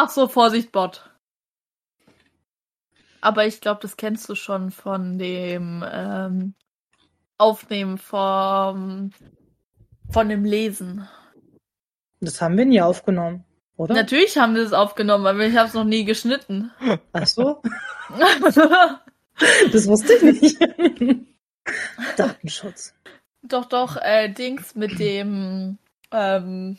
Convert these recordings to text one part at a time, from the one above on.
Ach so, Vorsicht, Bot. Aber ich glaube, das kennst du schon von dem ähm, Aufnehmen vom, von dem Lesen. Das haben wir nie aufgenommen, oder? Natürlich haben wir es aufgenommen, aber ich habe es noch nie geschnitten. Ach so. das wusste ich nicht. Datenschutz. Doch, doch, äh, Dings mit dem, ähm,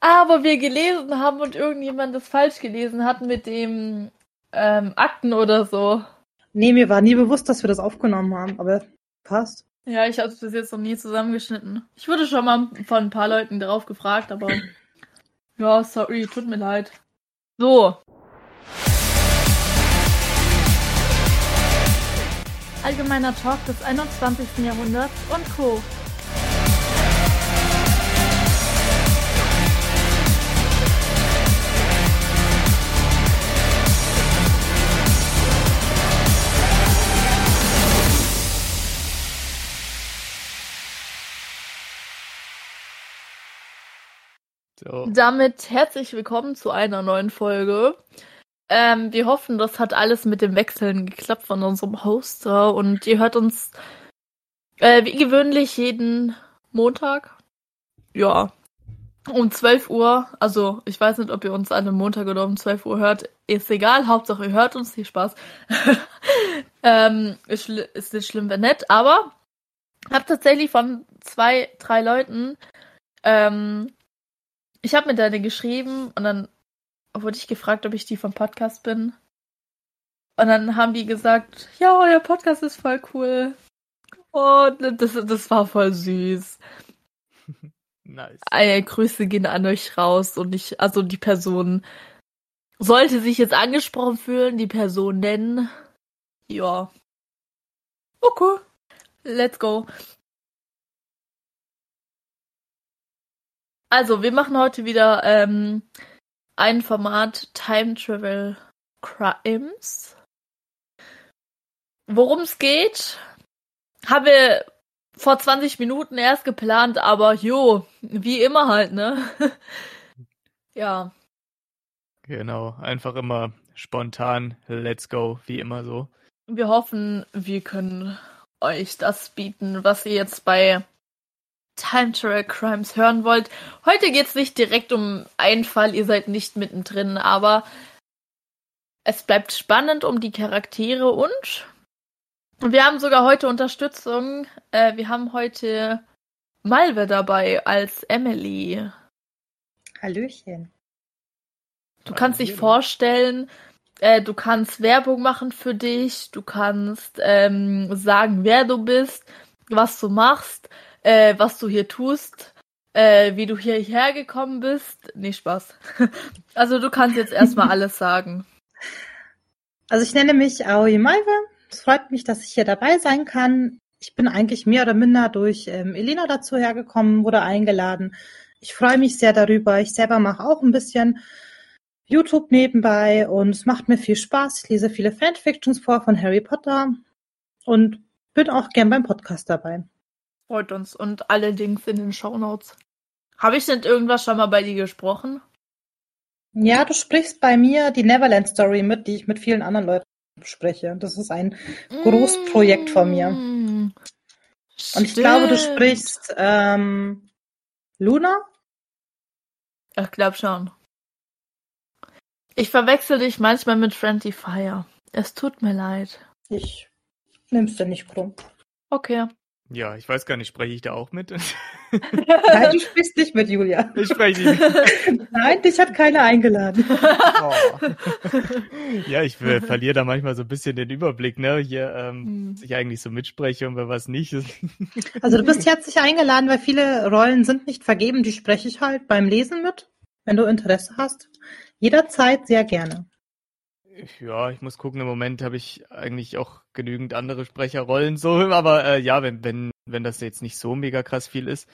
wo wir gelesen haben und irgendjemand das falsch gelesen hat mit dem ähm, Akten oder so. Nee, mir war nie bewusst, dass wir das aufgenommen haben, aber passt. Ja, ich habe es bis jetzt noch nie zusammengeschnitten. Ich wurde schon mal von ein paar Leuten darauf gefragt, aber ja, sorry, tut mir leid. So. Allgemeiner Talk des 21. Jahrhunderts und Co. Damit herzlich willkommen zu einer neuen Folge. Ähm, wir hoffen, das hat alles mit dem Wechseln geklappt von unserem Hoster und ihr hört uns äh, wie gewöhnlich jeden Montag. Ja. Um 12 Uhr. Also, ich weiß nicht, ob ihr uns an einem Montag oder um 12 Uhr hört. Ist egal. Hauptsache, ihr hört uns. Viel Spaß. ähm, ist, ist nicht schlimm, wenn nett. Aber hab tatsächlich von zwei, drei Leuten ähm, ich habe mit deine geschrieben und dann wurde ich gefragt, ob ich die vom Podcast bin. Und dann haben die gesagt, ja, euer Podcast ist voll cool. Und das, das war voll süß. Nice. Äh, Grüße gehen an euch raus und ich, also die Person sollte sich jetzt angesprochen fühlen, die Person nennen. Ja. Okay. Let's go. Also, wir machen heute wieder ähm, ein Format Time Travel Crimes. Worum es geht, haben wir vor 20 Minuten erst geplant, aber jo, wie immer halt, ne? ja. Genau, einfach immer spontan, let's go, wie immer so. Wir hoffen, wir können euch das bieten, was ihr jetzt bei Time Travel Crimes hören wollt. Heute geht's nicht direkt um einen Fall, ihr seid nicht mittendrin, aber es bleibt spannend um die Charaktere und wir haben sogar heute Unterstützung. Äh, wir haben heute Malve dabei als Emily. Hallöchen. Du kannst dich vorstellen, äh, du kannst Werbung machen für dich, du kannst ähm, sagen, wer du bist, was du machst, äh, was du hier tust, äh, wie du hierher gekommen bist. Nee, Spaß. also du kannst jetzt erstmal alles sagen. Also ich nenne mich Aoi Malve. Es freut mich, dass ich hier dabei sein kann. Ich bin eigentlich mehr oder minder durch ähm, Elena dazu hergekommen, wurde eingeladen. Ich freue mich sehr darüber. Ich selber mache auch ein bisschen YouTube nebenbei und es macht mir viel Spaß. Ich lese viele Fanfictions vor von Harry Potter und bin auch gern beim Podcast dabei. Freut uns. Und alle Links in den Shownotes. Habe ich denn irgendwas schon mal bei dir gesprochen? Ja, du sprichst bei mir die Neverland Story mit, die ich mit vielen anderen Leuten bespreche. Das ist ein Großprojekt von mir. Mm. Und ich glaube, du sprichst ähm, Luna? Ich glaube schon. Ich verwechsel dich manchmal mit Friendly Fire. Es tut mir leid. Ich nimm's dir nicht krumm. Okay. Ja, ich weiß gar nicht, spreche ich da auch mit? Nein, du sprichst nicht mit Julia. ich spreche nicht. Nein, dich hat keiner eingeladen. Oh. ja, ich äh, verliere da manchmal so ein bisschen den Überblick, ne? Hier, ähm, Hm. ich eigentlich so mitspreche und bei was nicht. Also du bist herzlich eingeladen, weil viele Rollen sind nicht vergeben. Die spreche ich halt beim Lesen mit, wenn du Interesse hast. Jederzeit sehr gerne. Ja, ich muss gucken, im Moment habe ich eigentlich auch genügend andere Sprecherrollen so, aber äh, ja, wenn, wenn, wenn das jetzt nicht so mega krass viel ist,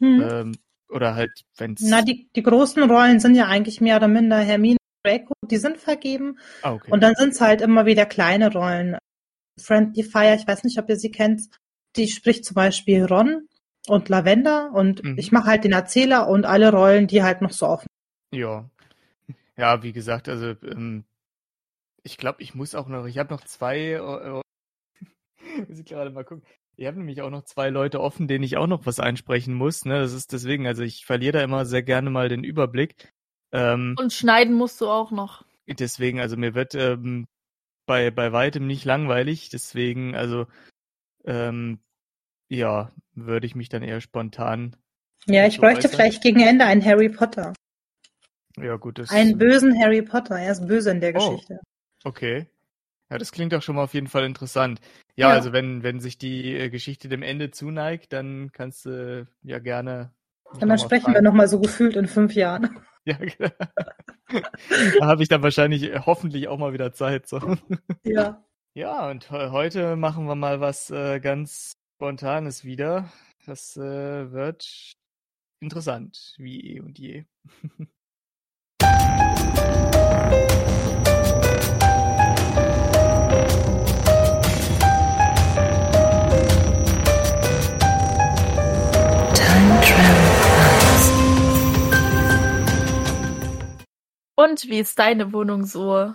Hm. ähm, oder halt, wenn's. Na, die, die großen Rollen sind ja eigentlich mehr oder minder Hermine und Draco, die sind vergeben. ah, okay. Und dann sind es halt immer wieder kleine Rollen. Friendly Fire, ich weiß nicht, ob ihr sie kennt, die spricht zum Beispiel Ron und Lavender und Mhm. ich mache halt den Erzähler und alle Rollen, die halt noch so offen Ja. ja, wie gesagt, also ähm, ich glaube, ich muss auch noch, ich habe noch zwei, äh, muss ich gerade mal gucken. Ich habe nämlich auch noch zwei Leute offen, denen ich auch noch was einsprechen muss. Ne? Das ist deswegen, also ich verliere da immer sehr gerne mal den Überblick. Ähm, Und schneiden musst du auch noch. deswegen, also mir wird ähm, bei, bei weitem nicht langweilig. Deswegen, also ähm, ja, würde ich mich dann eher spontan. Ja, ich So bräuchte äußern. vielleicht gegen Ende einen Harry Potter. Ja, gut, das Einen bösen Harry Potter. Er ist böse in der Oh. Geschichte. Okay. Ja, das klingt doch schon mal auf jeden Fall interessant. Ja, Ja. also wenn, wenn sich die äh, Geschichte dem Ende zuneigt, dann kannst du ja gerne. Und dann sprechen wir fragen. nochmal so gefühlt in fünf Jahren. Ja, genau. da habe ich dann wahrscheinlich äh, hoffentlich auch mal wieder Zeit. So. Ja. Ja, und he- heute machen wir mal was äh, ganz Spontanes wieder. Das äh, wird interessant, wie eh und je. Und wie ist deine Wohnung so?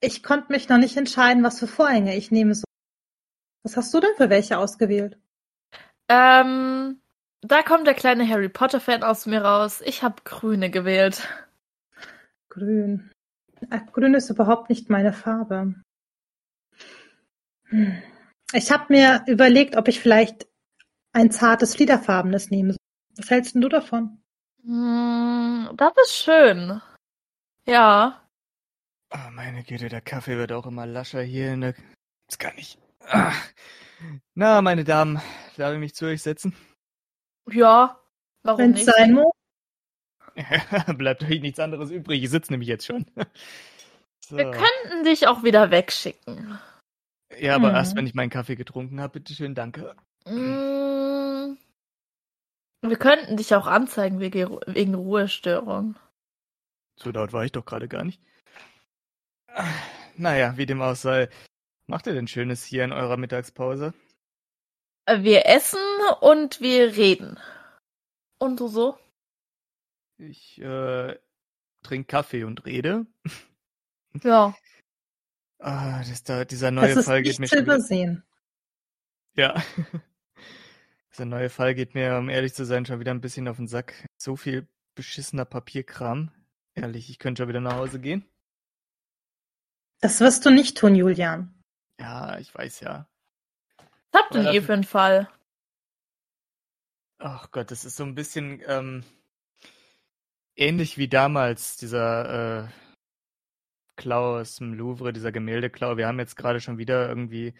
Ich konnte mich noch nicht entscheiden, was für Vorhänge ich nehme. Was hast du denn für welche ausgewählt? Ähm, da kommt der kleine Harry Potter-Fan aus mir raus. Ich habe grüne gewählt. Grün. Ach, grün ist überhaupt nicht meine Farbe. Hm. Ich habe mir überlegt, ob ich vielleicht ein zartes Fliederfarbenes nehme. Was hältst denn du davon? Hm, das ist schön. Ja. Ah, meine Güte, der Kaffee wird auch immer lascher hier. In der... Das kann ich. Ah. Na, meine Damen, darf ich mich zu euch setzen? Ja. Warum Wenn es nicht? sein muss. Bleibt euch nichts anderes übrig. Ich sitze nämlich jetzt schon. So. Wir könnten dich auch wieder wegschicken. Ja, aber Hm. erst wenn ich meinen Kaffee getrunken habe, bitteschön, danke. Mm, Wir könnten dich auch anzeigen wegen, Ruhestörung. So laut war ich doch gerade gar nicht. Naja, wie dem auch sei. Macht ihr denn Schönes hier in eurer Mittagspause? Wir essen und wir reden. Und du so? Ich äh, trinke Kaffee und rede. Ja. Ah, das, da, dieser neue Das ist Fall geht mir nicht zu schon übersehen. Ja. Dieser neue Fall geht mir, um ehrlich zu sein, schon wieder ein bisschen auf den Sack. So viel beschissener Papierkram. Ehrlich, ich könnte schon wieder nach Hause gehen. Das wirst du nicht tun, Julian. Ja, ich weiß ja. Was habt denn ihr für einen Fall? Ach Gott, das ist so ein bisschen ähm, ähnlich wie damals, dieser äh, Klau aus dem Louvre, dieser Gemäldeklau. Wir haben jetzt gerade schon wieder irgendwie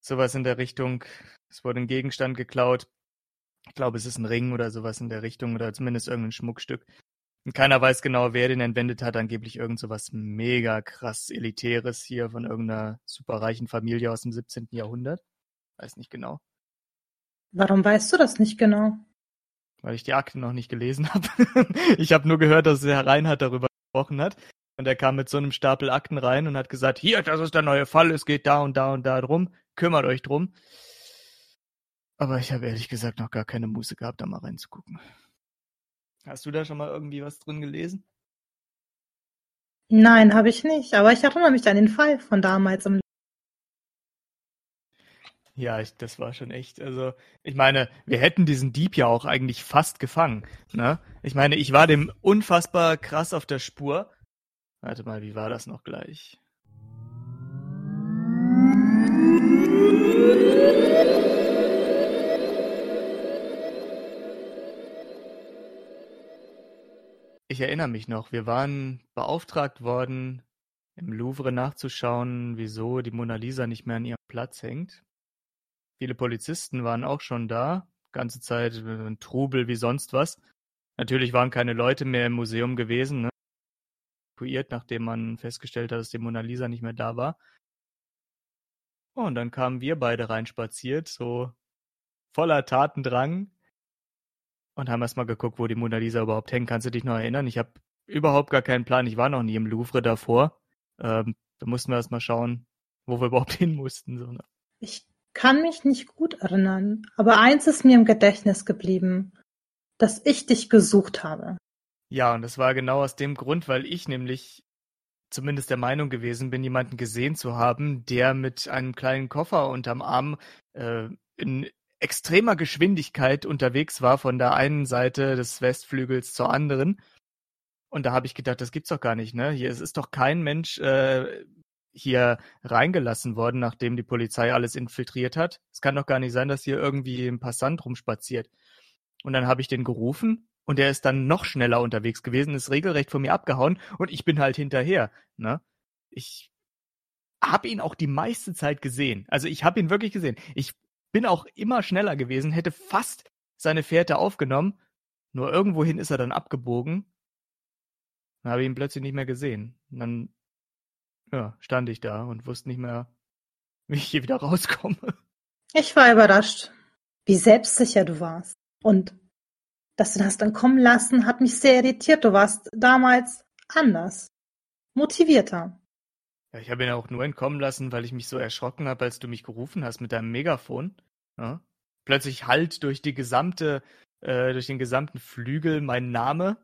sowas in der Richtung. Es wurde ein Gegenstand geklaut. Ich glaube, es ist ein Ring oder sowas in der Richtung oder zumindest irgendein Schmuckstück. Und keiner weiß genau, wer den entwendet hat. Angeblich irgend sowas mega krass Elitäres hier von irgendeiner superreichen Familie aus dem 17. Jahrhundert. Weiß nicht genau. Warum weißt du das nicht genau? weil ich die Akten noch nicht gelesen habe. ich habe nur gehört, dass der Herr Reinhardt darüber gesprochen hat. Und er kam mit so einem Stapel Akten rein und hat gesagt, hier, das ist der neue Fall, es geht da und da und da drum, kümmert euch drum. Aber ich habe ehrlich gesagt noch gar keine Muße gehabt, da mal reinzugucken. Hast du da schon mal irgendwie was drin gelesen? Nein, habe ich nicht. Aber ich erinnere mich an den Fall von damals im Ja, ich, das war schon echt. Also, ich meine, wir hätten diesen Dieb ja auch eigentlich fast gefangen. Ne? Ich meine, ich war dem unfassbar krass auf der Spur. Warte mal, wie war das noch gleich? Ich erinnere mich noch, wir waren beauftragt worden, im Louvre nachzuschauen, wieso die Mona Lisa nicht mehr an ihrem Platz hängt. Viele Polizisten waren auch schon da, ganze Zeit äh, ein Trubel wie sonst was. Natürlich waren keine Leute mehr im Museum gewesen, ne? Evakuiert, nachdem man festgestellt hat, dass die Mona Lisa nicht mehr da war. Oh, und dann kamen wir beide reinspaziert, so voller Tatendrang und haben erstmal geguckt, wo die Mona Lisa überhaupt hängt. Kannst du dich noch erinnern? Ich habe überhaupt gar keinen Plan. Ich war noch nie im Louvre davor. Ähm, da mussten wir erstmal schauen, wo wir überhaupt hin mussten. So, ne? Ich kann mich nicht gut erinnern, aber eins ist mir im Gedächtnis geblieben, dass ich dich gesucht habe. Ja, und das war genau aus dem Grund, weil ich nämlich zumindest der Meinung gewesen bin, jemanden gesehen zu haben, der mit einem kleinen Koffer unterm Arm äh, in extremer Geschwindigkeit unterwegs war von der einen Seite des Westflügels zur anderen. Und da habe ich gedacht, das gibt's doch gar nicht, ne? Hier es ist doch kein Mensch äh, hier reingelassen worden, nachdem die Polizei alles infiltriert hat. Es kann doch gar nicht sein, dass hier irgendwie ein Passant rumspaziert. Und dann habe ich den gerufen und der ist dann noch schneller unterwegs gewesen, ist regelrecht von mir abgehauen und ich bin halt hinterher. Ne? Ich habe ihn auch die meiste Zeit gesehen. Also ich habe ihn wirklich gesehen. Ich bin auch immer schneller gewesen, hätte fast seine Fährte aufgenommen, nur irgendwohin ist er dann abgebogen. Dann habe ich ihn plötzlich nicht mehr gesehen. Und dann ja, stand ich da und wusste nicht mehr, wie ich hier wieder rauskomme. Ich war überrascht, wie selbstsicher du warst. Und dass du das dann kommen lassen, hat mich sehr irritiert. Du warst damals anders, motivierter. Ja, ich habe ihn auch nur entkommen lassen, weil ich mich so erschrocken habe, als du mich gerufen hast mit deinem Megafon. Ja? Plötzlich halt durch die gesamte, äh, durch den gesamten Flügel mein Name.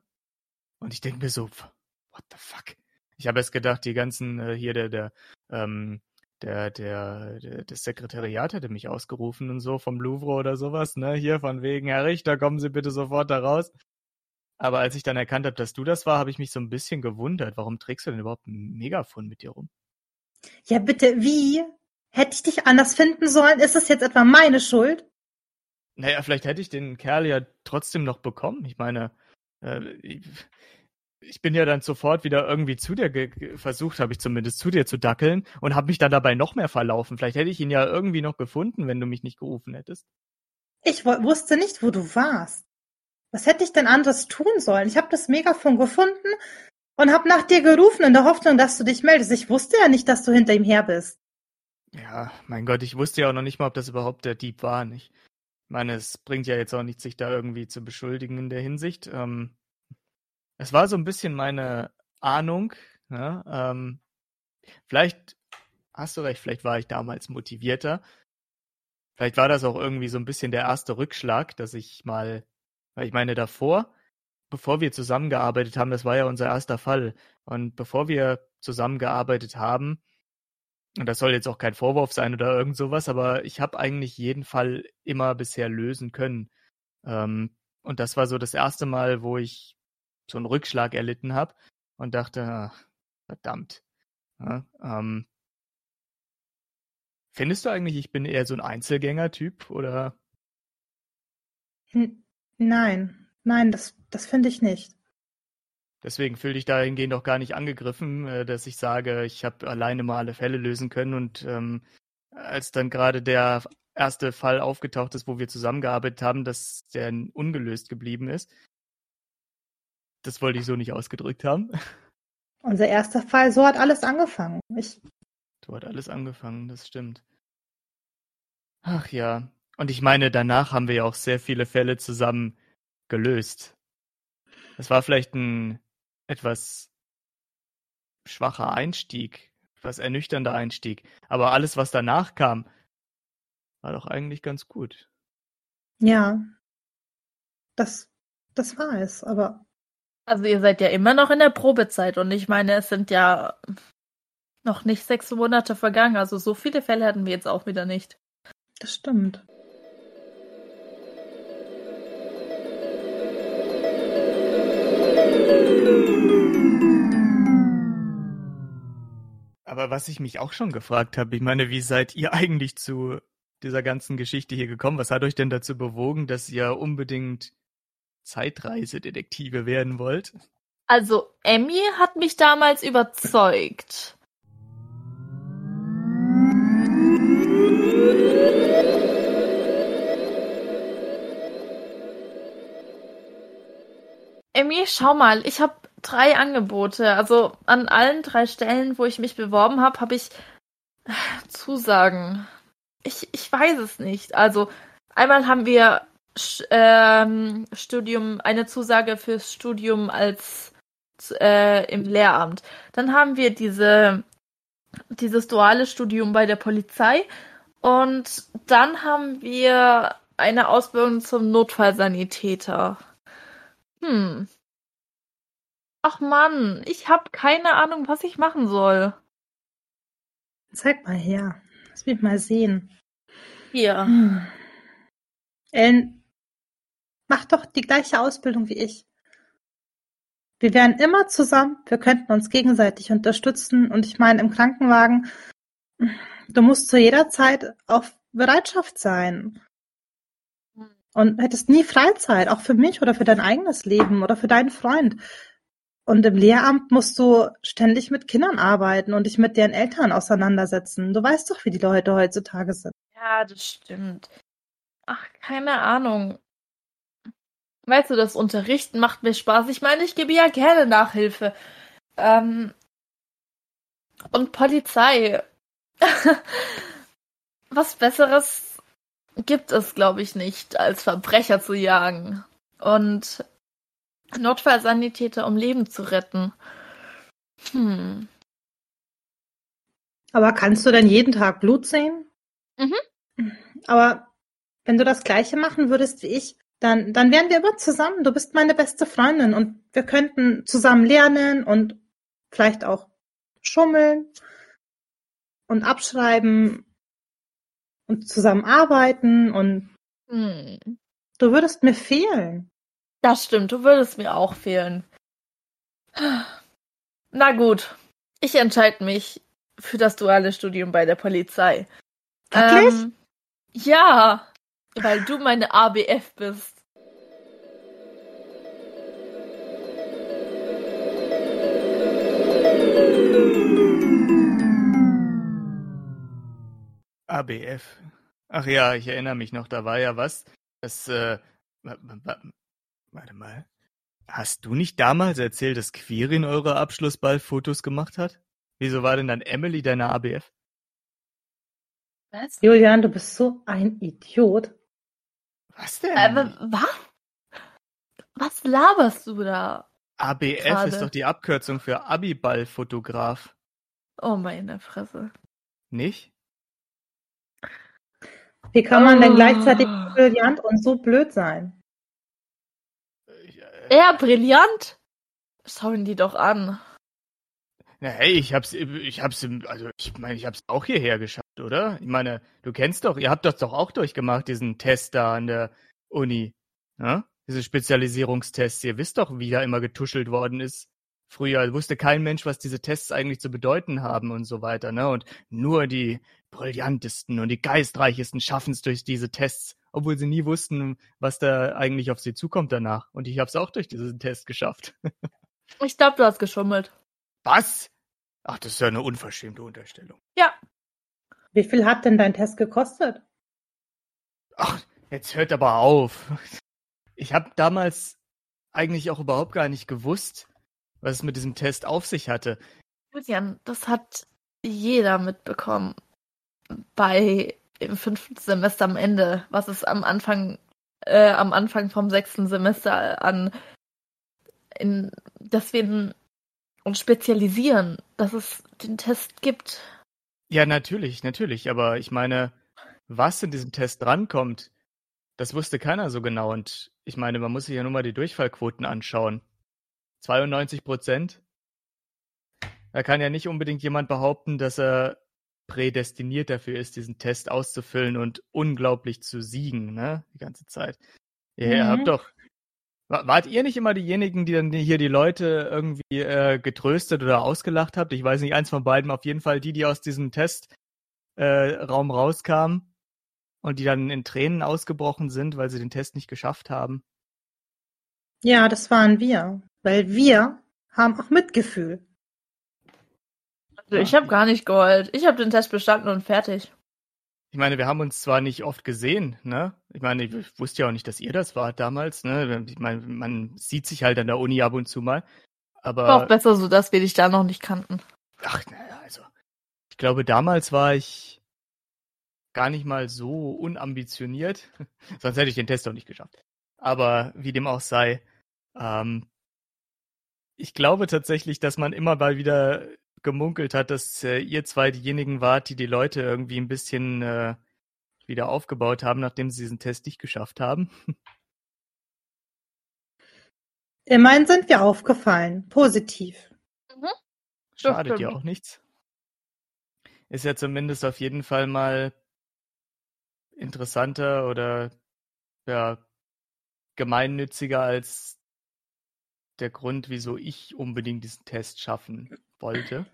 Und ich denke mir so, what the fuck? Ich habe erst gedacht, die ganzen, äh, hier der, der, ähm, der, der, der, das Sekretariat hätte mich ausgerufen und so vom Louvre oder sowas, ne? Hier von wegen, Herr Richter, kommen Sie bitte sofort da raus. Aber als ich dann erkannt habe, dass du das war, habe ich mich so ein bisschen gewundert. Warum trägst du denn überhaupt ein Megafon mit dir rum? Ja, bitte, wie? Hätte ich dich anders finden sollen? Ist es jetzt etwa meine Schuld? Naja, vielleicht hätte ich den Kerl ja trotzdem noch bekommen. Ich meine, äh, ich bin ja dann sofort wieder irgendwie zu dir versucht, habe ich zumindest zu dir zu dackeln und habe mich dann dabei noch mehr verlaufen. Vielleicht hätte ich ihn ja irgendwie noch gefunden, wenn du mich nicht gerufen hättest. Ich wusste nicht, wo du warst. Was hätte ich denn anderes tun sollen? Ich habe das Megafon gefunden und habe nach dir gerufen in der Hoffnung, dass du dich meldest. Ich wusste ja nicht, dass du hinter ihm her bist. Ja, mein Gott, ich wusste ja auch noch nicht mal, ob das überhaupt der Dieb war. Nicht? Ich meine, es bringt ja jetzt auch nicht, sich da irgendwie zu beschuldigen in der Hinsicht. Ähm, es war so ein bisschen meine Ahnung. Ja, ähm, vielleicht hast du recht, vielleicht war ich damals motivierter. Vielleicht war das auch irgendwie so ein bisschen der erste Rückschlag, dass ich mal, weil ich meine, davor, bevor wir zusammengearbeitet haben, das war ja unser erster Fall. Und bevor wir zusammengearbeitet haben, und das soll jetzt auch kein Vorwurf sein oder irgend sowas, aber ich habe eigentlich jeden Fall immer bisher lösen können. Ähm, und das war so das erste Mal, wo ich so einen Rückschlag erlitten habe und dachte, ach, verdammt. Ja, ähm, findest du eigentlich, ich bin eher so ein Einzelgänger-Typ oder? Nein, nein, das, das finde ich nicht. Deswegen fühle ich dahingehend auch gar nicht angegriffen, äh, dass ich sage, ich habe alleine mal alle Fälle lösen können und ähm, als dann gerade der erste Fall aufgetaucht ist, wo wir zusammengearbeitet haben, dass der ungelöst geblieben ist, das wollte ich so nicht ausgedrückt haben. Unser erster Fall, so hat alles angefangen. Ich... So hat alles angefangen, das stimmt. Ach ja. Und ich meine, danach haben wir ja auch sehr viele Fälle zusammen gelöst. Das war vielleicht ein etwas schwacher Einstieg, etwas ernüchternder Einstieg. Aber alles, was danach kam, war doch eigentlich ganz gut. Ja. Das, das war es, aber also ihr seid ja immer noch in der Probezeit und ich meine, es sind ja noch nicht sechs Monate vergangen. Also so viele Fälle hatten wir jetzt auch wieder nicht. Das stimmt. Aber was ich mich auch schon gefragt habe, ich meine, wie seid ihr eigentlich zu dieser ganzen Geschichte hier gekommen? Was hat euch denn dazu bewogen, dass ihr unbedingt Zeitreisedetektive werden wollt? Also, Emmy hat mich damals überzeugt. Emmy, schau mal, ich habe drei Angebote. Also an allen drei Stellen, wo ich mich beworben habe, habe ich Zusagen. Ich, ich weiß es nicht. Also einmal haben wir ähm, Studium, eine Zusage fürs Studium als äh, im Lehramt. Dann haben wir diese, dieses duale Studium bei der Polizei und dann haben wir eine Ausbildung zum Notfallsanitäter. Hm. Ach Mann, ich habe keine Ahnung, was ich machen soll. Zeig mal her. Lass mich mal sehen. Hier. Hm. Ellen, mach doch die gleiche Ausbildung wie ich. Wir wären immer zusammen, wir könnten uns gegenseitig unterstützen und ich meine im Krankenwagen, du musst zu jeder Zeit auf Bereitschaft sein. Und hättest nie Freizeit, auch für mich oder für dein eigenes Leben oder für deinen Freund. Und im Lehramt musst du ständig mit Kindern arbeiten und dich mit deren Eltern auseinandersetzen. Du weißt doch, wie die Leute heutzutage sind. Ja, das stimmt. Ach, keine Ahnung. Weißt du, das Unterrichten macht mir Spaß. Ich meine, ich gebe ja gerne Nachhilfe. Ähm, und Polizei. Was Besseres gibt es, glaube ich, nicht, als Verbrecher zu jagen. Und Notfallsanitäter, um Leben zu retten. Hm. Aber kannst du denn jeden Tag Blut sehen? Mhm. Aber wenn du das Gleiche machen würdest wie ich, dann, dann wären wir immer zusammen. Du bist meine beste Freundin und wir könnten zusammen lernen und vielleicht auch schummeln und abschreiben und zusammen arbeiten und Hm. du würdest mir fehlen. Das stimmt, du würdest mir auch fehlen. Na gut, ich entscheide mich für das duale Studium bei der Polizei. Wirklich? Ähm, ja, weil du meine ABF bist. ABF. Ach ja, ich erinnere mich noch, da war ja was. Das, äh, wa- wa- wa- warte mal. Hast du nicht damals erzählt, dass Quirin eure Abschlussball-Fotos gemacht hat? Wieso war denn dann Emily deine ABF? Was? Julian, du bist so ein Idiot. Was denn? Äh, wa- was? Was laberst du da? ABF gerade. ist doch die Abkürzung für Abiball-Fotograf. Oh meine Fresse. Nicht? Wie kann man denn Oh. gleichzeitig brillant und so blöd sein? Äh, Ja, brillant. Schau ihn die doch an. Na, hey, ich hab's, ich hab's, also ich meine, ich hab's auch hierher geschafft, oder? Ich meine, du kennst doch, ihr habt das doch auch durchgemacht, diesen Test da an der Uni, ne? Diese Spezialisierungstests. Ihr wisst doch, wie da immer getuschelt worden ist. Früher wusste kein Mensch, was diese Tests eigentlich zu bedeuten haben und so weiter, ne? Und nur die brillantesten und die geistreichesten schaffen's durch diese Tests, obwohl sie nie wussten, was da eigentlich auf sie zukommt danach. Und ich hab's auch durch diesen Test geschafft. Ich glaube, du hast geschummelt. Was? Ach, das ist ja eine unverschämte Unterstellung. Ja. Wie viel hat denn dein Test gekostet? Ach, jetzt hört aber auf. Ich habe damals eigentlich auch überhaupt gar nicht gewusst, was es mit diesem Test auf sich hatte. Julian, das hat jeder mitbekommen. Bei im fünften Semester am Ende, was es am Anfang, äh, am Anfang vom sechsten Semester an, in, dass wir uns spezialisieren, dass es den Test gibt. Ja, natürlich, natürlich. Aber ich meine, was in diesem Test drankommt, das wusste keiner so genau. Und ich meine, man muss sich ja nur mal die Durchfallquoten anschauen. 92 Prozent. Da kann ja nicht unbedingt jemand behaupten, dass er prädestiniert dafür ist, diesen Test auszufüllen und unglaublich zu siegen, ne? Die ganze Zeit. Ihr Mhm. habt doch. Wa- Wart ihr nicht immer diejenigen, die dann hier die Leute irgendwie äh, getröstet oder ausgelacht habt? Ich weiß nicht, eins von beiden, auf jeden Fall die, die aus diesem Testraum äh, Raum rauskamen und die dann in Tränen ausgebrochen sind, weil sie den Test nicht geschafft haben. Ja, das waren wir. Weil wir haben auch Mitgefühl. Also ich habe gar nicht geheult. Ich habe den Test bestanden und fertig. Ich meine, wir haben uns zwar nicht oft gesehen, ne? Ich meine, ich wusste ja auch nicht, dass ihr das wart damals, ne? Ich meine, man sieht sich halt an der Uni ab und zu mal. Aber War auch besser so, dass wir dich da noch nicht kannten. ach, naja, also. Ich glaube, damals war ich gar nicht mal so unambitioniert. Sonst hätte ich den Test auch nicht geschafft. Aber wie dem auch sei, ähm, ich glaube tatsächlich, dass man immer mal wieder gemunkelt hat, dass äh, ihr zwei diejenigen wart, die die Leute irgendwie ein bisschen äh, wieder aufgebaut haben, nachdem sie diesen Test nicht geschafft haben. Immerhin sind wir aufgefallen. Positiv. Mhm. Schadet ja stimmt. auch nichts. Ist ja zumindest auf jeden Fall mal interessanter oder ja, gemeinnütziger als der Grund, wieso ich unbedingt diesen Test schaffen wollte.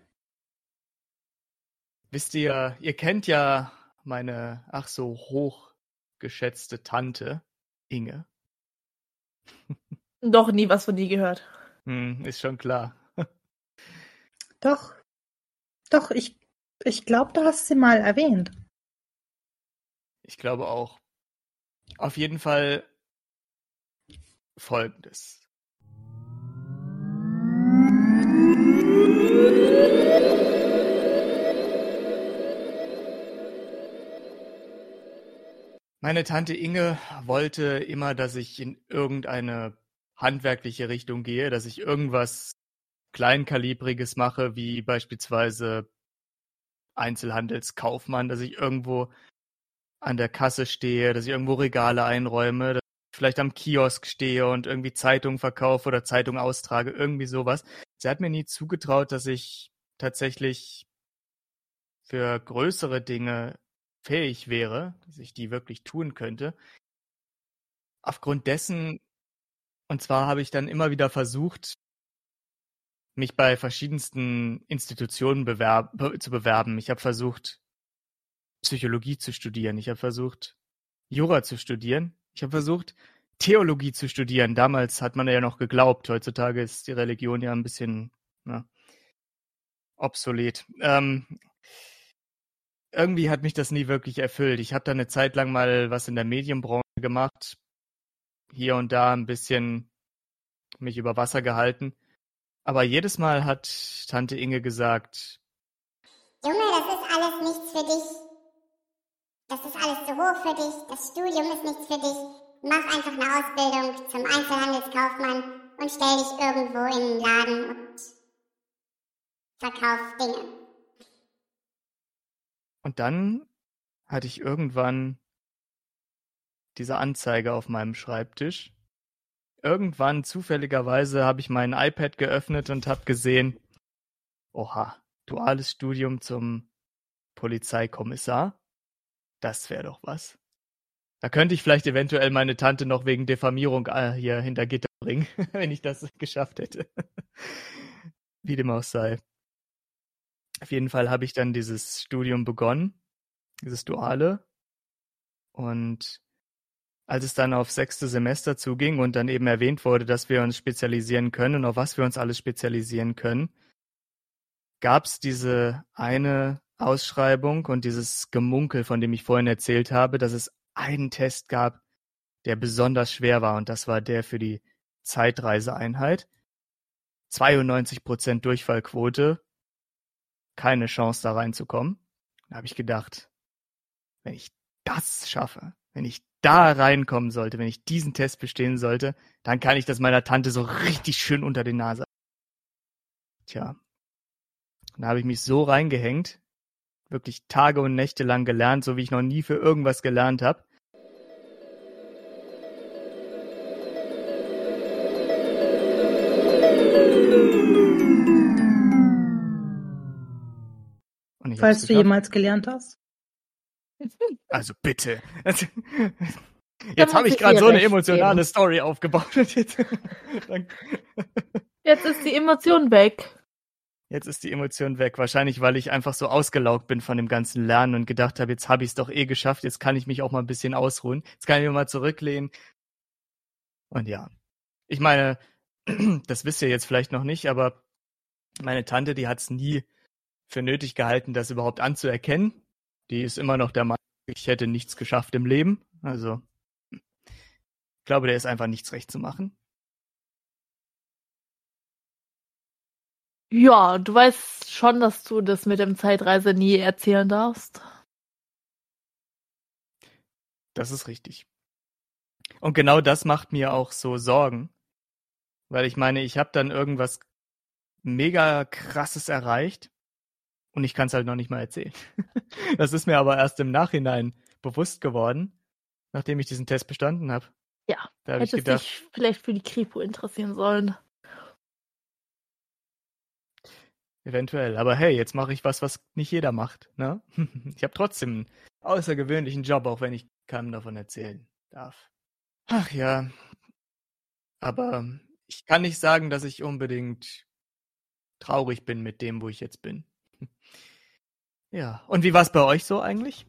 Wisst ihr, ihr kennt ja meine ach so hoch geschätzte Tante Inge. Doch nie was von die gehört. Hm, ist schon klar. Doch. Doch, ich, ich glaube, du hast sie mal erwähnt. Ich glaube auch. Auf jeden Fall folgendes. Meine Tante Inge wollte immer, dass ich in irgendeine handwerkliche Richtung gehe, dass ich irgendwas Kleinkalibriges mache, wie beispielsweise Einzelhandelskaufmann, dass ich irgendwo an der Kasse stehe, dass ich irgendwo Regale einräume, dass ich vielleicht am Kiosk stehe und irgendwie Zeitungen verkaufe oder Zeitungen austrage, irgendwie sowas. Sie hat mir nie zugetraut, dass ich tatsächlich für größere Dinge fähig wäre, dass ich die wirklich tun könnte. Aufgrund dessen, und zwar habe ich dann immer wieder versucht, mich bei verschiedensten Institutionen bewerb, be, zu bewerben. Ich habe versucht, Psychologie zu studieren. Ich habe versucht, Jura zu studieren. Ich habe versucht, Theologie zu studieren. Damals hat man ja noch geglaubt. Heutzutage ist die Religion ja ein bisschen na, obsolet. Ähm, irgendwie hat mich das nie wirklich erfüllt. Ich habe da eine Zeit lang mal was in der Medienbranche gemacht, hier und da ein bisschen mich über Wasser gehalten. Aber jedes Mal hat Tante Inge gesagt, Junge, das ist alles nichts für dich. Das ist alles zu hoch für dich. Das Studium ist nichts für dich. Mach einfach eine Ausbildung zum Einzelhandelskaufmann und stell dich irgendwo in einen Laden und verkauf Dinge. Und dann hatte ich irgendwann diese Anzeige auf meinem Schreibtisch. Irgendwann zufälligerweise habe ich mein iPad geöffnet und habe gesehen, oha, duales Studium zum Polizeikommissar. Das wäre doch was. Da könnte ich vielleicht eventuell meine Tante noch wegen Diffamierung äh, hier hinter Gitter bringen, wenn ich das geschafft hätte. Wie dem auch sei. Auf jeden Fall habe ich dann dieses Studium begonnen, dieses Duale. Und als es dann auf sechste Semester zuging und dann eben erwähnt wurde, dass wir uns spezialisieren können und auf was wir uns alles spezialisieren können, gab es diese eine Ausschreibung und dieses Gemunkel, von dem ich vorhin erzählt habe, dass es einen Test gab, der besonders schwer war und das war der für die Zeitreiseeinheit. 92% Durchfallquote, keine Chance da reinzukommen. Da habe ich gedacht, wenn ich das schaffe, wenn ich da reinkommen sollte, wenn ich diesen Test bestehen sollte, dann kann ich das meiner Tante so richtig schön unter die Nase. Tja, da habe ich mich so reingehängt, wirklich Tage und Nächte lang gelernt, so wie ich noch nie für irgendwas gelernt habe. Hab's Falls du jemals gelernt hast. Also bitte. Jetzt habe ich gerade so eine emotionale geben. Story aufgebaut. Jetzt ist die Emotion weg. jetzt ist die Emotion weg. Wahrscheinlich, weil ich einfach so ausgelaugt bin von dem ganzen Lernen und gedacht habe, jetzt habe ich es doch eh geschafft. Jetzt kann ich mich auch mal ein bisschen ausruhen. Jetzt kann ich mich mal zurücklehnen. Und ja, ich meine, das wisst ihr jetzt vielleicht noch nicht, aber meine Tante, die hat es nie für nötig gehalten, das überhaupt anzuerkennen. Die ist immer noch der Meinung, ich hätte nichts geschafft im Leben. Also, ich glaube, der ist einfach nichts recht zu machen. Ja, du weißt schon, dass du das mit dem Zeitreise nie erzählen darfst. Das ist richtig. Und genau das macht mir auch so Sorgen. Weil ich meine, ich habe dann irgendwas mega krasses erreicht und ich kann es halt noch nicht mal erzählen. Das ist mir aber erst im Nachhinein bewusst geworden, nachdem ich diesen Test bestanden habe. Ja, Da habe ich hättest gedacht, dich vielleicht für die Kripo interessieren sollen. eventuell. Aber hey, jetzt mache ich was, was nicht jeder macht. Ne? Ich habe trotzdem einen außergewöhnlichen Job, auch wenn ich keinem davon erzählen darf. Ach ja. Aber ich kann nicht sagen, dass ich unbedingt traurig bin mit dem, wo ich jetzt bin. Ja. Und wie war es bei euch so eigentlich?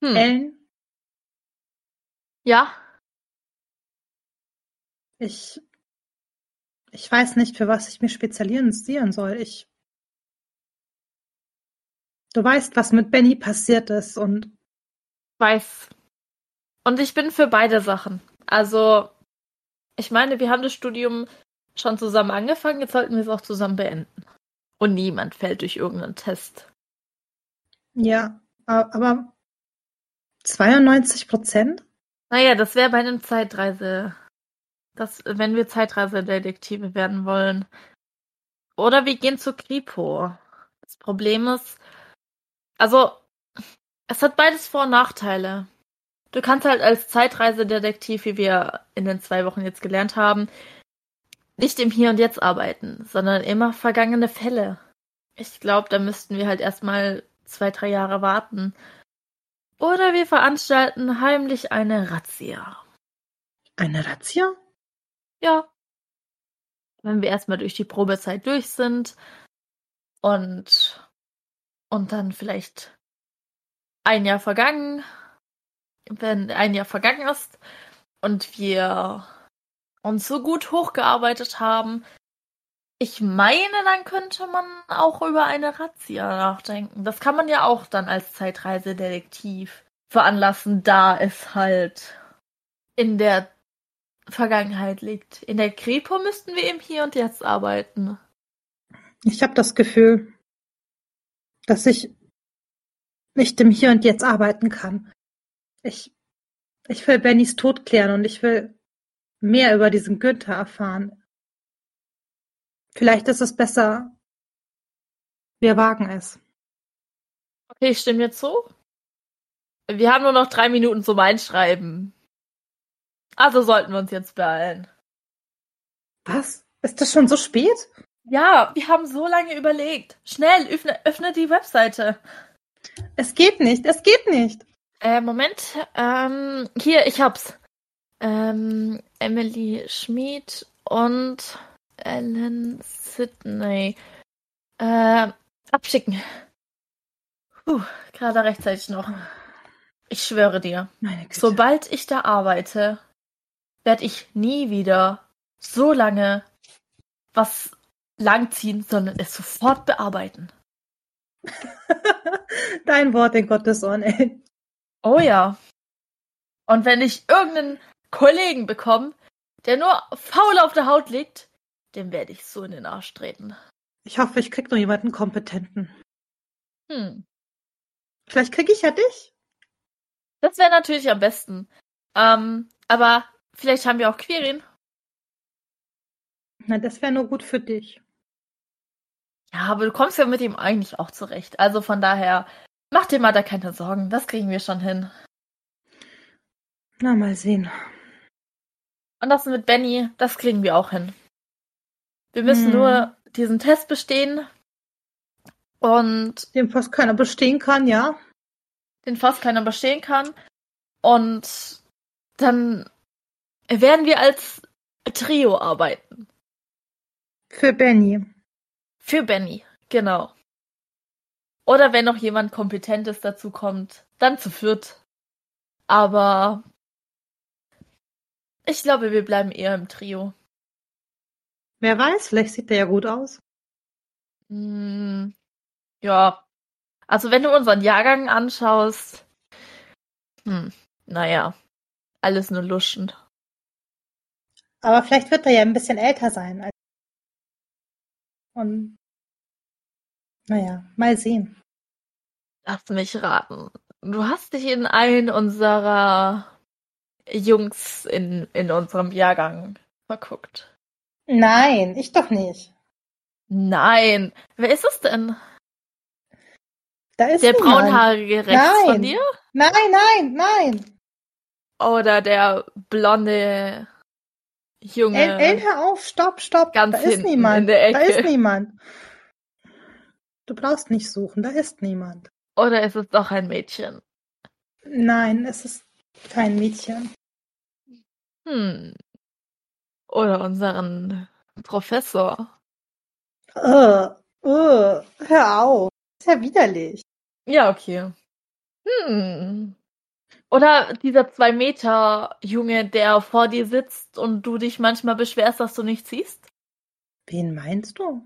Hm. Ellen, Ja, ich, ich weiß nicht, für was ich mich spezialisieren soll. Ich, du weißt, was mit Benny passiert ist und weiß. Und ich bin für beide Sachen. Also, ich meine, wir haben das Studium schon zusammen angefangen, jetzt sollten wir es auch zusammen beenden. Und niemand fällt durch irgendeinen Test. ja, aber 92 Prozent? Naja, das wäre bei einem Zeitreise. Das, wenn wir Zeitreisedetektive werden wollen. Oder wir gehen zur Kripo. Das Problem ist, also, es hat beides Vor- und Nachteile. Du kannst halt als Zeitreisedetektiv, wie wir in den zwei Wochen jetzt gelernt haben, nicht im Hier und Jetzt arbeiten, sondern immer vergangene Fälle. Ich glaube, da müssten wir halt erstmal zwei, drei Jahre warten. Oder wir veranstalten heimlich eine Razzia. Eine Razzia? Ja. Wenn wir erstmal durch die Probezeit durch sind und, und dann vielleicht ein Jahr vergangen, wenn ein Jahr vergangen ist und wir uns so gut hochgearbeitet haben, ich meine, dann könnte man auch über eine Razzia nachdenken. Das kann man ja auch dann als Zeitreisedetektiv veranlassen, da es halt in der Vergangenheit liegt. In der Kripo müssten wir im Hier und Jetzt arbeiten. Ich habe das Gefühl, dass ich nicht im Hier und Jetzt arbeiten kann. Ich, ich will Bennys Tod klären und ich will mehr über diesen Günther erfahren. Vielleicht ist es besser, wir wagen es. Okay, ich stimme dir zu. Wir haben nur noch drei Minuten zum Einschreiben. Also sollten wir uns jetzt beeilen. Was? Ist das schon so spät? Ja, wir haben so lange überlegt. Schnell, öffne, öffne die Webseite. Es geht nicht, es geht nicht. Äh, Moment. Ähm, hier, ich hab's. Ähm, Emily Schmid und Ellen Sidney. Äh, abschicken. Puh, gerade rechtzeitig noch. Ich schwöre dir, Meine Güte. sobald ich da arbeite, werde ich nie wieder so lange was langziehen, sondern es sofort bearbeiten. Dein Wort in Gottes Ohren, ey. Oh ja. Und wenn ich irgendeinen Kollegen bekomme, der nur faul auf der Haut liegt, dem werde ich so in den Arsch treten. Ich hoffe, ich krieg noch jemanden Kompetenten. Hm. Vielleicht krieg ich ja dich. Das wäre natürlich am besten. Ähm, aber vielleicht haben wir auch Quirin. Na, das wäre nur gut für dich. Ja, aber du kommst ja mit ihm eigentlich auch zurecht. Also von daher, mach dir mal da keine Sorgen. Das kriegen wir schon hin. Na, mal sehen. Und das mit Benny, das kriegen wir auch hin. Wir müssen Hm. nur diesen Test bestehen und Dem fast keiner bestehen kann, ja. den fast keiner bestehen kann. Und dann werden wir als Trio arbeiten. Für Benny. Für Benny, genau. Oder wenn noch jemand Kompetentes dazu kommt, dann zu viert. Aber ich glaube, wir bleiben eher im Trio. Wer weiß, vielleicht sieht der ja gut aus. Hm, ja. Also wenn du unseren Jahrgang anschaust, hm, naja, alles nur Luschen. Aber vielleicht wird er ja ein bisschen älter sein. Und naja, mal sehen. Lass mich raten. Du hast dich in einen unserer Jungs in, in unserem Jahrgang verguckt. Nein, ich doch nicht. Nein. Wer ist es denn? Da ist Der niemand. braunhaarige rechts Nein. von dir? Nein, nein, nein. Oder der blonde Junge? El El, hör auf, stopp, stopp. Ganz da ist niemand. Da ist niemand. Du brauchst nicht suchen, da ist niemand. Oder ist es doch ein Mädchen? Nein, es ist kein Mädchen. Hm. Oder unseren Professor. Uh, uh, hör auf. Ist ja widerlich. Ja, okay. Hm. Oder dieser zwei Meter Junge, der vor dir sitzt und du dich manchmal beschwerst, dass du nichts siehst? Wen meinst du?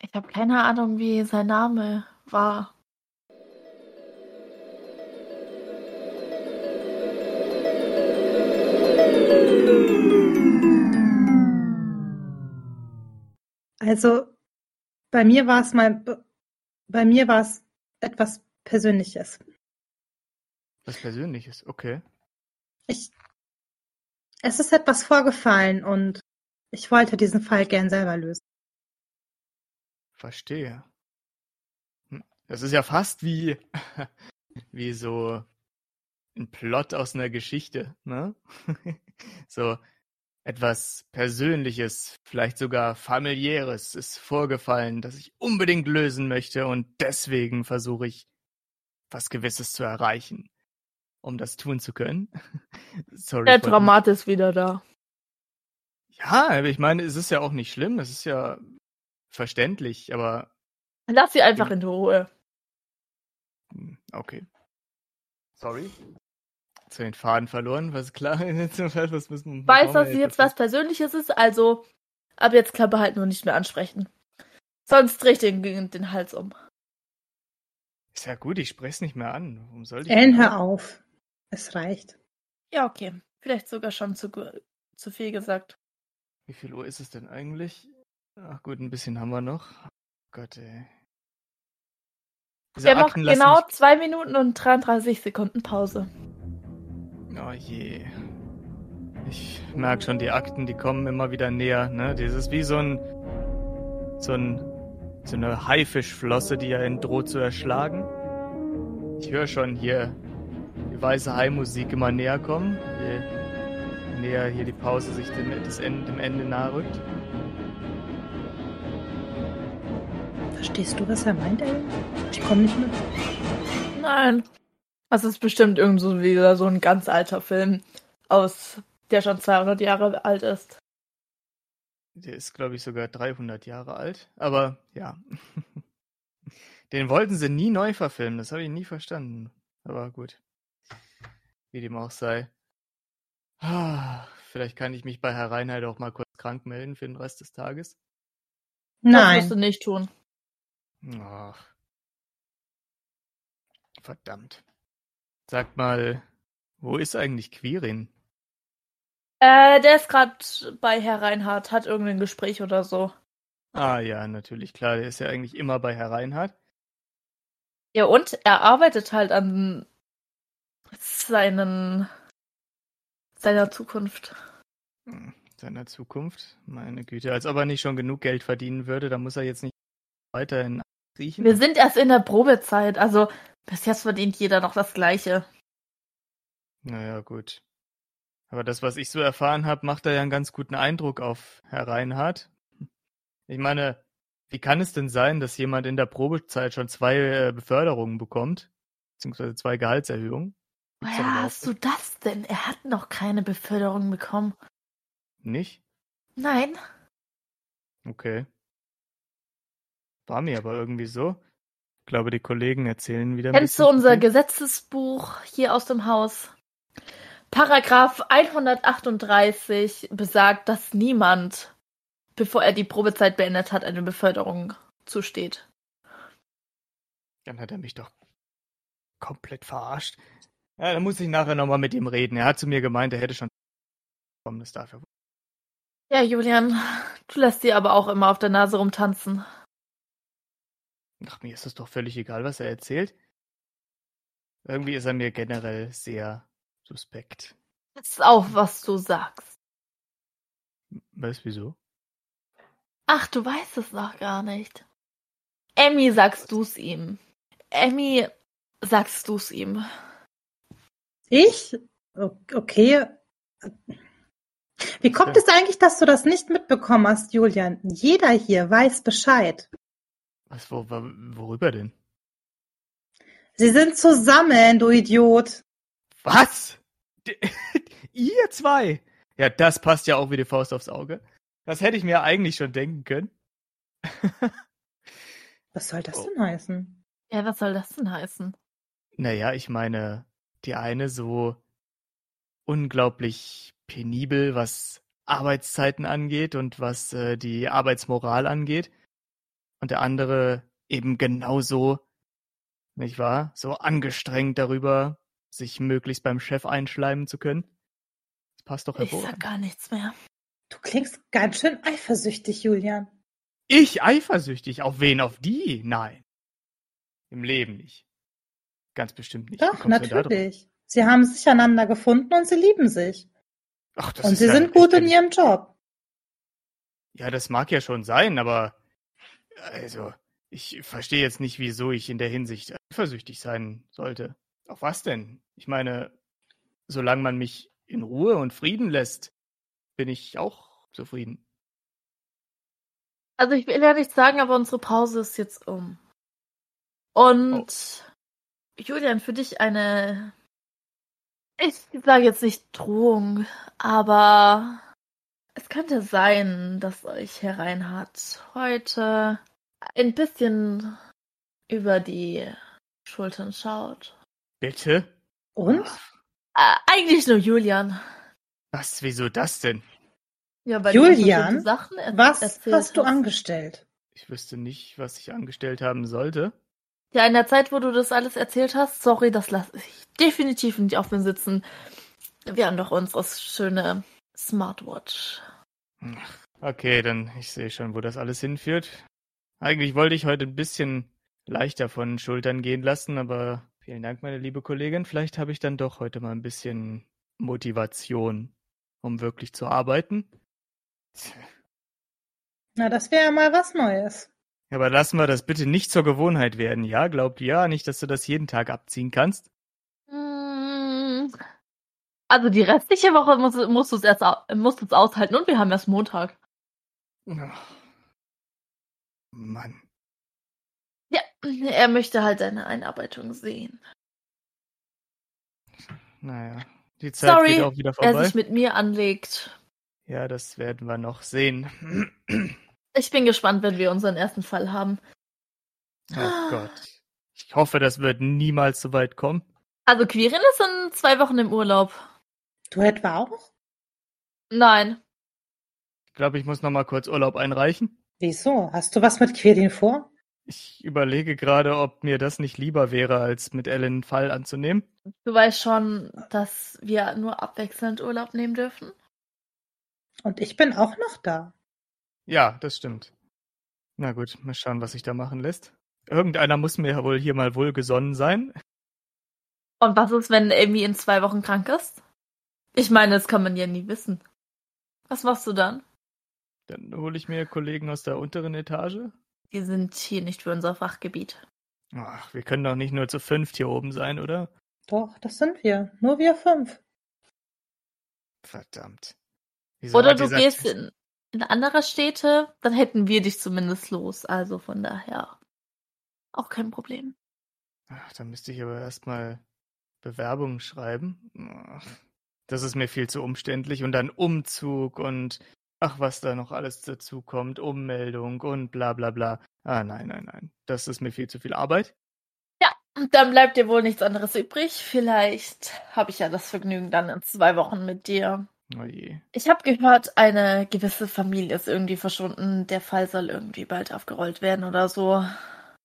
Ich habe keine Ahnung, wie sein Name war. Also, bei mir war es mal, bei mir war es etwas Persönliches. Was Persönliches, okay. Ich, es ist etwas vorgefallen und ich wollte diesen Fall gern selber lösen. Verstehe. Hm, Das ist ja fast wie, wie so ein Plot aus einer Geschichte, ne? So etwas Persönliches, vielleicht sogar familiäres ist vorgefallen, das ich unbedingt lösen möchte und deswegen versuche ich, was Gewisses zu erreichen, um das tun zu können. Sorry. Der Traumat ist wieder da. Ja, aber ich meine, es ist ja auch nicht schlimm, es ist ja verständlich, aber Lass sie einfach in Ruhe. Hm, Okay. Sorry. Ich den Faden verloren, was klar. was müssen wir Weiß, dass es jetzt was Persönliches ist, also ab jetzt Klappe halten und nicht mehr ansprechen. Sonst dreh ich den, den Hals um. Ist ja gut, ich spreche es nicht mehr an. Warum sollte ich? Ellen, denn? hör auf. Es reicht. Ja, okay. Vielleicht sogar schon zu, zu viel gesagt. Wie viel Uhr ist es denn eigentlich? Ach gut, ein bisschen haben wir noch. Gott, ey. Diese Wir haben noch genau mich- zwei Minuten und 33 Sekunden Pause. Oh je. Ich merke schon, die Akten, die kommen immer wieder näher. Ne? Das ist wie so ein, so ein, so eine Haifischflosse, die einen droht zu erschlagen. Ich höre schon hier die weiße Hai-Musik immer näher kommen, je näher hier die Pause sich dem, Ende, dem Ende nahe rückt. Verstehst du, was er meint, Ellen? Ich komme nicht mit. Nein. Das ist bestimmt irgend so wieder so ein ganz alter Film aus, der schon 200 Jahre alt ist. Der ist, glaube ich, sogar 300 Jahre alt. Aber ja. Den wollten sie nie neu verfilmen. Das habe ich nie verstanden. Aber gut. Wie dem auch sei. Vielleicht kann ich mich bei Herr Reinheit auch mal kurz krank melden für den Rest des Tages. Das Nein. musst du nicht tun. Ach. Verdammt. Sag mal, wo ist eigentlich Quirin? Äh, der ist gerade bei Herr Reinhardt, hat irgendein Gespräch oder so. Ah ja, natürlich, klar. Der ist ja eigentlich immer bei Herr Reinhardt. Ja, und er arbeitet halt an seinen seiner Zukunft. Hm, Seiner Zukunft. Meine Güte, als ob er nicht schon genug Geld verdienen würde, da muss er jetzt nicht weiterhin riechen. Wir sind erst in der Probezeit, also bis jetzt verdient jeder noch das Gleiche. Naja, gut. Aber das, was ich so erfahren habe, macht da ja einen ganz guten Eindruck auf Herr Reinhardt. Ich meine, wie kann es denn sein, dass jemand in der Probezeit schon zwei äh, Beförderungen bekommt? Beziehungsweise zwei Gehaltserhöhungen? Woher überhaupt hast du das denn? Er hat noch keine Beförderung bekommen. Nicht? Nein? Okay. War mir aber irgendwie so. Ich glaube, die Kollegen erzählen wieder. Kennst du unser. Gesetzesbuch hier aus dem Haus? Paragraph 138 besagt, dass niemand, bevor er die Probezeit beendet hat, eine Beförderung zusteht. Dann hat er mich doch komplett verarscht. Ja, dann muss ich nachher nochmal mit ihm reden. Er hat zu mir gemeint, er hätte schon bekommen, das wohl. Ja, Julian, du lässt dir aber auch immer auf der Nase rumtanzen. Ach, mir ist das doch völlig egal, was er erzählt. Irgendwie ist er mir generell sehr suspekt. Das ist auch, was du sagst. Weißt wieso? Ach, du weißt es noch gar nicht. Emmy, sagst du's ihm. Emmy, sagst du's ihm. Ich? Okay. Wie kommt Ja. es eigentlich, dass du das nicht mitbekommen hast, Julian? Jeder hier weiß Bescheid. Was, wo, wo, worüber denn? Sie sind zusammen, du Idiot. Was? Ihr zwei? Ja, das passt ja auch wie die Faust aufs Auge. Das hätte ich mir eigentlich schon denken können. Was soll das Oh. denn heißen? Ja, was soll das denn heißen? Naja, ich meine, die eine so unglaublich penibel, was Arbeitszeiten angeht und was äh, die Arbeitsmoral angeht. Und der andere eben genauso, nicht wahr? So angestrengt darüber, sich möglichst beim Chef einschleimen zu können. Das passt doch Ich sag gar nichts mehr. Du klingst ganz schön eifersüchtig, Julian. Ich eifersüchtig? Auf wen? Auf die? Nein. Im Leben nicht. Ganz bestimmt nicht. Doch, natürlich. Sie haben sich einander gefunden und sie lieben sich. Ach, das und ist sie ja sind gut in ihrem Job. Ja, das mag ja schon sein, aber also, ich verstehe jetzt nicht, wieso ich in der Hinsicht eifersüchtig sein sollte. Auf was denn? Ich meine, solange man mich in Ruhe und Frieden lässt, bin ich auch zufrieden. Also ich will ja nichts sagen, aber unsere Pause ist jetzt um. Und Julian, für dich eine, ich sage jetzt nicht Drohung, aber es könnte sein, dass euch Herr Reinhardt heute ein bisschen über die Schultern schaut. Bitte? Und? Äh, eigentlich nur Julian. Was? Wieso das denn? Ja, weil Julian, er Was erzählt hast du angestellt? Ich wüsste nicht, was ich angestellt haben sollte. Ja, in der Zeit, wo du das alles erzählt hast, sorry, das lasse ich definitiv nicht auf mir sitzen. Wir haben doch unsere schöne Smartwatch. Okay, dann ich sehe schon, wo das alles hinführt. Eigentlich wollte ich heute ein bisschen leichter von den Schultern gehen lassen, aber vielen Dank, meine liebe Kollegin. Vielleicht habe ich dann doch heute mal ein bisschen Motivation, um wirklich zu arbeiten. Na, das wäre ja mal was Neues. Aber lassen wir das bitte nicht zur Gewohnheit werden, ja? Glaubt ja nicht, dass du das jeden Tag abziehen kannst? Also die restliche Woche musst, du- musst du es erst musst du es aushalten und wir haben erst Montag. Ach. Mann. Ja, er möchte halt deine Einarbeitung sehen. Naja, die Zeit Sorry, geht auch wieder Wer vorbei. sich mit mir anlegt. Ja, das werden wir noch sehen. Ich bin gespannt, wenn wir unseren ersten Fall haben. Oh Gott. Ich hoffe, das wird niemals so weit kommen. Also Quirin ist in zwei Wochen im Urlaub. Du etwa auch? Nein. Ich glaube, ich muss noch mal kurz Urlaub einreichen. Wieso? Hast du was mit Quirin vor? Ich überlege gerade, ob mir das nicht lieber wäre, als mit Ellen einen Fall anzunehmen. Du weißt schon, dass wir nur abwechselnd Urlaub nehmen dürfen? Und ich bin auch noch da. Ja, das stimmt. Na gut, mal schauen, was sich da machen lässt. Irgendeiner muss mir ja wohl hier mal wohlgesonnen sein. Und was ist, wenn Amy in zwei Wochen krank ist? Ich meine, das kann man ja nie wissen. Was machst du dann? Dann hole ich mir Kollegen aus der unteren Etage. Die sind hier nicht für unser Fachgebiet. Ach, wir können doch nicht nur zu fünft hier oben sein, oder? Doch, das sind wir. Nur wir fünf. Verdammt. Wieso Oder du gehst in, in andere Städte, dann hätten wir dich zumindest los. Also von daher auch kein Problem. Ach, da müsste ich aber erstmal Bewerbungen schreiben. Ach, das ist mir viel zu umständlich. Und dann Umzug und ach, was da noch alles dazu kommt, Ummeldung und bla bla bla. Ah, nein, nein, nein. Das ist mir viel zu viel Arbeit. Und dann bleibt dir wohl nichts anderes übrig. Vielleicht habe ich ja das Vergnügen dann in zwei Wochen mit dir. Oh je. Ich habe gehört, eine gewisse Familie ist irgendwie verschwunden. Der Fall soll irgendwie bald aufgerollt werden oder so.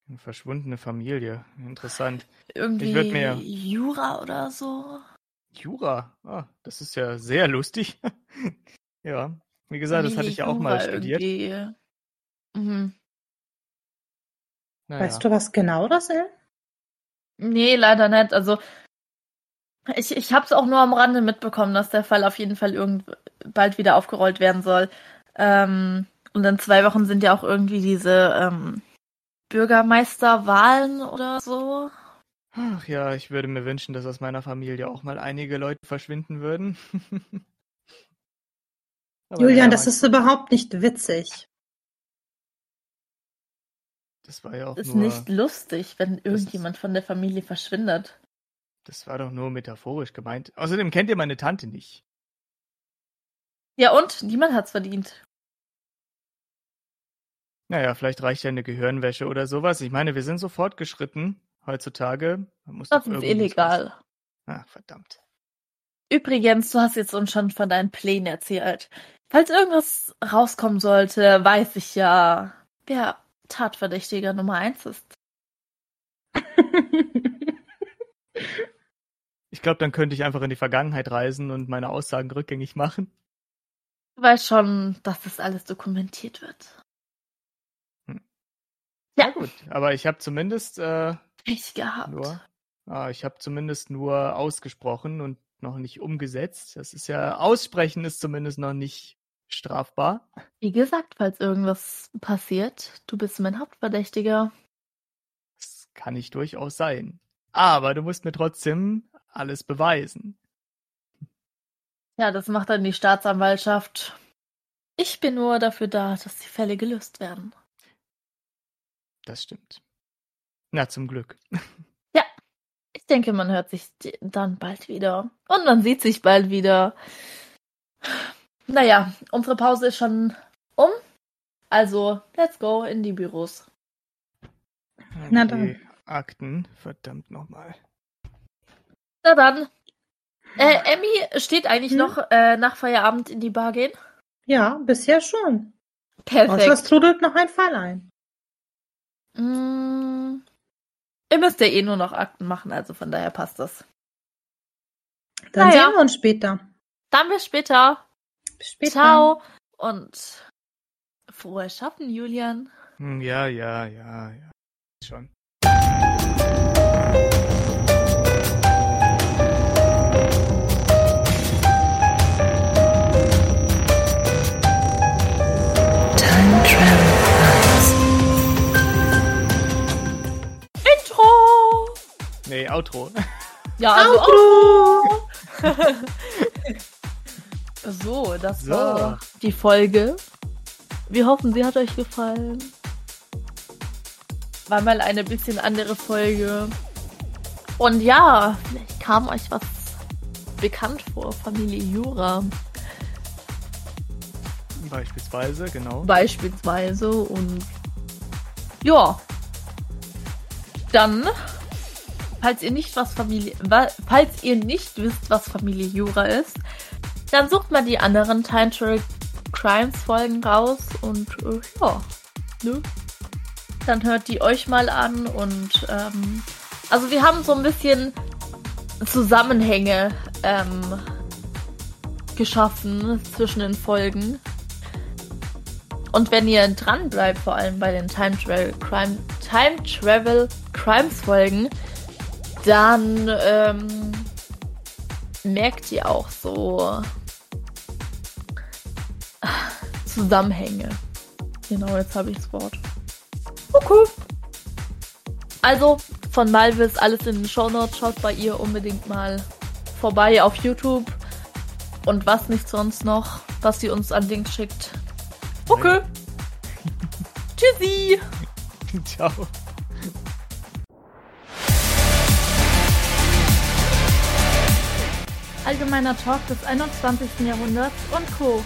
Eine verschwundene Familie. Interessant. Irgendwie würd mir- Jura oder so. Jura. Ah, das ist ja sehr lustig. ja. Wie gesagt, das hatte ich ja auch mal studiert. Irgendwie. Mhm. Naja. Weißt du, was genau das ist? Nee, leider nicht. Also ich, ich habe es auch nur am Rande mitbekommen, dass der Fall auf jeden Fall irgend bald wieder aufgerollt werden soll. Ähm, Und in zwei Wochen sind ja auch irgendwie diese ähm, Bürgermeisterwahlen oder so. Ach ja, ich würde mir wünschen, dass aus meiner Familie auch mal einige Leute verschwinden würden. Julian, das ist überhaupt nicht witzig. das war ja auch Ist nur, nicht lustig, wenn ist- irgendjemand von der Familie verschwindet. das war doch nur metaphorisch gemeint. Außerdem kennt ihr meine Tante nicht. Ja, und? Niemand hat's verdient. Naja, vielleicht reicht ja eine Gehirnwäsche oder sowas. Ich meine, wir sind so fortgeschritten heutzutage. Das ist illegal. Ach, verdammt. Übrigens, du hast jetzt uns schon von deinen Plänen erzählt. Falls irgendwas rauskommen sollte, weiß ich ja, wer Tatverdächtiger Nummer eins ist. Ich glaube, dann könnte ich einfach in die Vergangenheit reisen und meine Aussagen rückgängig machen. Du weißt schon, dass das alles dokumentiert wird. Hm. Ja, Gut, aber ich habe zumindest äh, Pech gehabt. nur, ah, ich habe zumindest nur ausgesprochen und noch nicht umgesetzt. Das ist ja aussprechen ist zumindest noch nicht strafbar. Wie gesagt, falls irgendwas passiert, du bist mein Hauptverdächtiger. Das kann ich durchaus sein. Aber du musst mir trotzdem alles beweisen. Ja, das macht dann die Staatsanwaltschaft. Ich bin nur dafür da, dass die Fälle gelöst werden. Das stimmt. Na, zum Glück. Ich denke, man hört sich dann bald wieder. Und man sieht sich bald wieder. Naja, unsere Pause ist schon um. Also, let's go in die Büros. Na Die Akten, verdammt nochmal. Na dann. Äh, Emmy steht eigentlich Hm? noch äh, nach Feierabend in die Bar gehen. ja, bisher schon. Außer es Perfekt. trudelt noch ein Fall ein. Mm, ihr müsst ja eh nur noch Akten machen, also von daher passt das. Dann Naja. sehen wir uns später. Dann bis später. Bis später. Ciao. Und frohes Schaffen, Julian. Hm, Ja, ja, ja, ja. Schon. Nee, Outro. Ja, also Outro! So, das So. war die Folge. Wir hoffen, sie hat euch gefallen. War mal eine bisschen andere Folge. Und ja, vielleicht kam euch was bekannt vor, Familie Jura Beispielsweise, genau. beispielsweise. Und ja, dann, falls ihr nicht was Familie, falls ihr nicht wisst, was Familie Jura ist, dann sucht mal die anderen Time Travel Crimes Folgen raus und äh, ja, ne? Dann hört die euch mal an und ähm, also wir haben so ein bisschen Zusammenhänge ähm, geschaffen zwischen den Folgen. Und wenn ihr dran bleibt, vor allem bei den Time Travel Crime Time Travel Crimes Folgen, dann ähm, merkt ihr auch so Zusammenhänge. Genau, jetzt habe ich das Wort. Okay. Also, von Malvis alles in den Shownotes. Schaut bei ihr unbedingt mal vorbei auf YouTube. Und was nicht sonst noch, was sie uns an Links schickt. Okay. Tschüssi. Ciao. Allgemeiner Talk des 21. Jahrhunderts und Co.